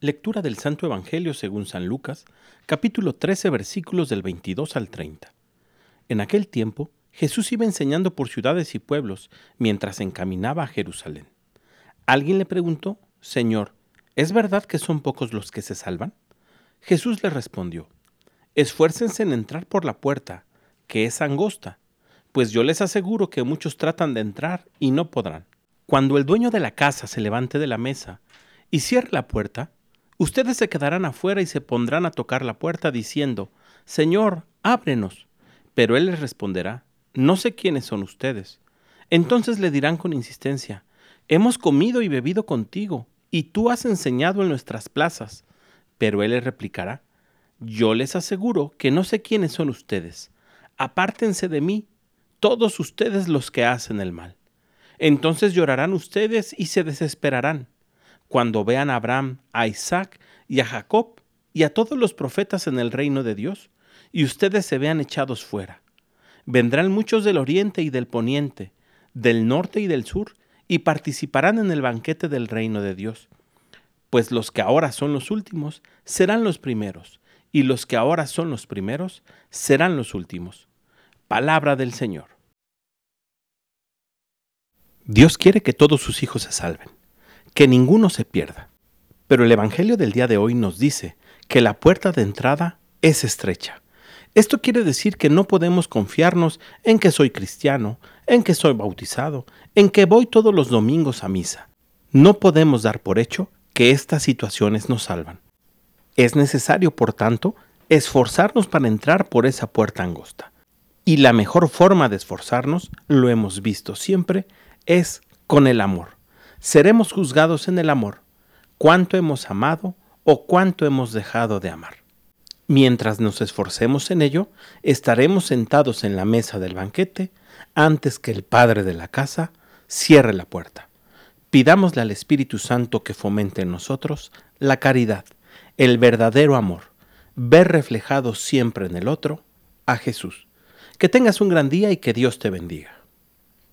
Lectura del Santo Evangelio según San Lucas, capítulo 13, versículos del 22 al 30. En aquel tiempo, Jesús iba enseñando por ciudades y pueblos mientras encaminaba a Jerusalén. Alguien le preguntó, Señor, ¿es verdad que son pocos los que se salvan? Jesús le respondió, Esfuércense en entrar por la puerta, que es angosta, pues yo les aseguro que muchos tratan de entrar y no podrán. Cuando el dueño de la casa se levante de la mesa y cierre la puerta, Ustedes se quedarán afuera y se pondrán a tocar la puerta diciendo, Señor, ábrenos. Pero él les responderá, No sé quiénes son ustedes. Entonces le dirán con insistencia, Hemos comido y bebido contigo, y tú has enseñado en nuestras plazas. Pero él les replicará, Yo les aseguro que no sé quiénes son ustedes. Apártense de mí, todos ustedes los que hacen el mal. Entonces llorarán ustedes y se desesperarán cuando vean a Abraham, a Isaac y a Jacob y a todos los profetas en el reino de Dios, y ustedes se vean echados fuera. Vendrán muchos del oriente y del poniente, del norte y del sur, y participarán en el banquete del reino de Dios. Pues los que ahora son los últimos serán los primeros, y los que ahora son los primeros serán los últimos. Palabra del Señor. Dios quiere que todos sus hijos se salven que ninguno se pierda. Pero el Evangelio del día de hoy nos dice que la puerta de entrada es estrecha. Esto quiere decir que no podemos confiarnos en que soy cristiano, en que soy bautizado, en que voy todos los domingos a misa. No podemos dar por hecho que estas situaciones nos salvan. Es necesario, por tanto, esforzarnos para entrar por esa puerta angosta. Y la mejor forma de esforzarnos, lo hemos visto siempre, es con el amor seremos juzgados en el amor, cuánto hemos amado o cuánto hemos dejado de amar. Mientras nos esforcemos en ello, estaremos sentados en la mesa del banquete antes que el Padre de la casa cierre la puerta. Pidámosle al Espíritu Santo que fomente en nosotros la caridad, el verdadero amor, ver reflejado siempre en el otro a Jesús. Que tengas un gran día y que Dios te bendiga.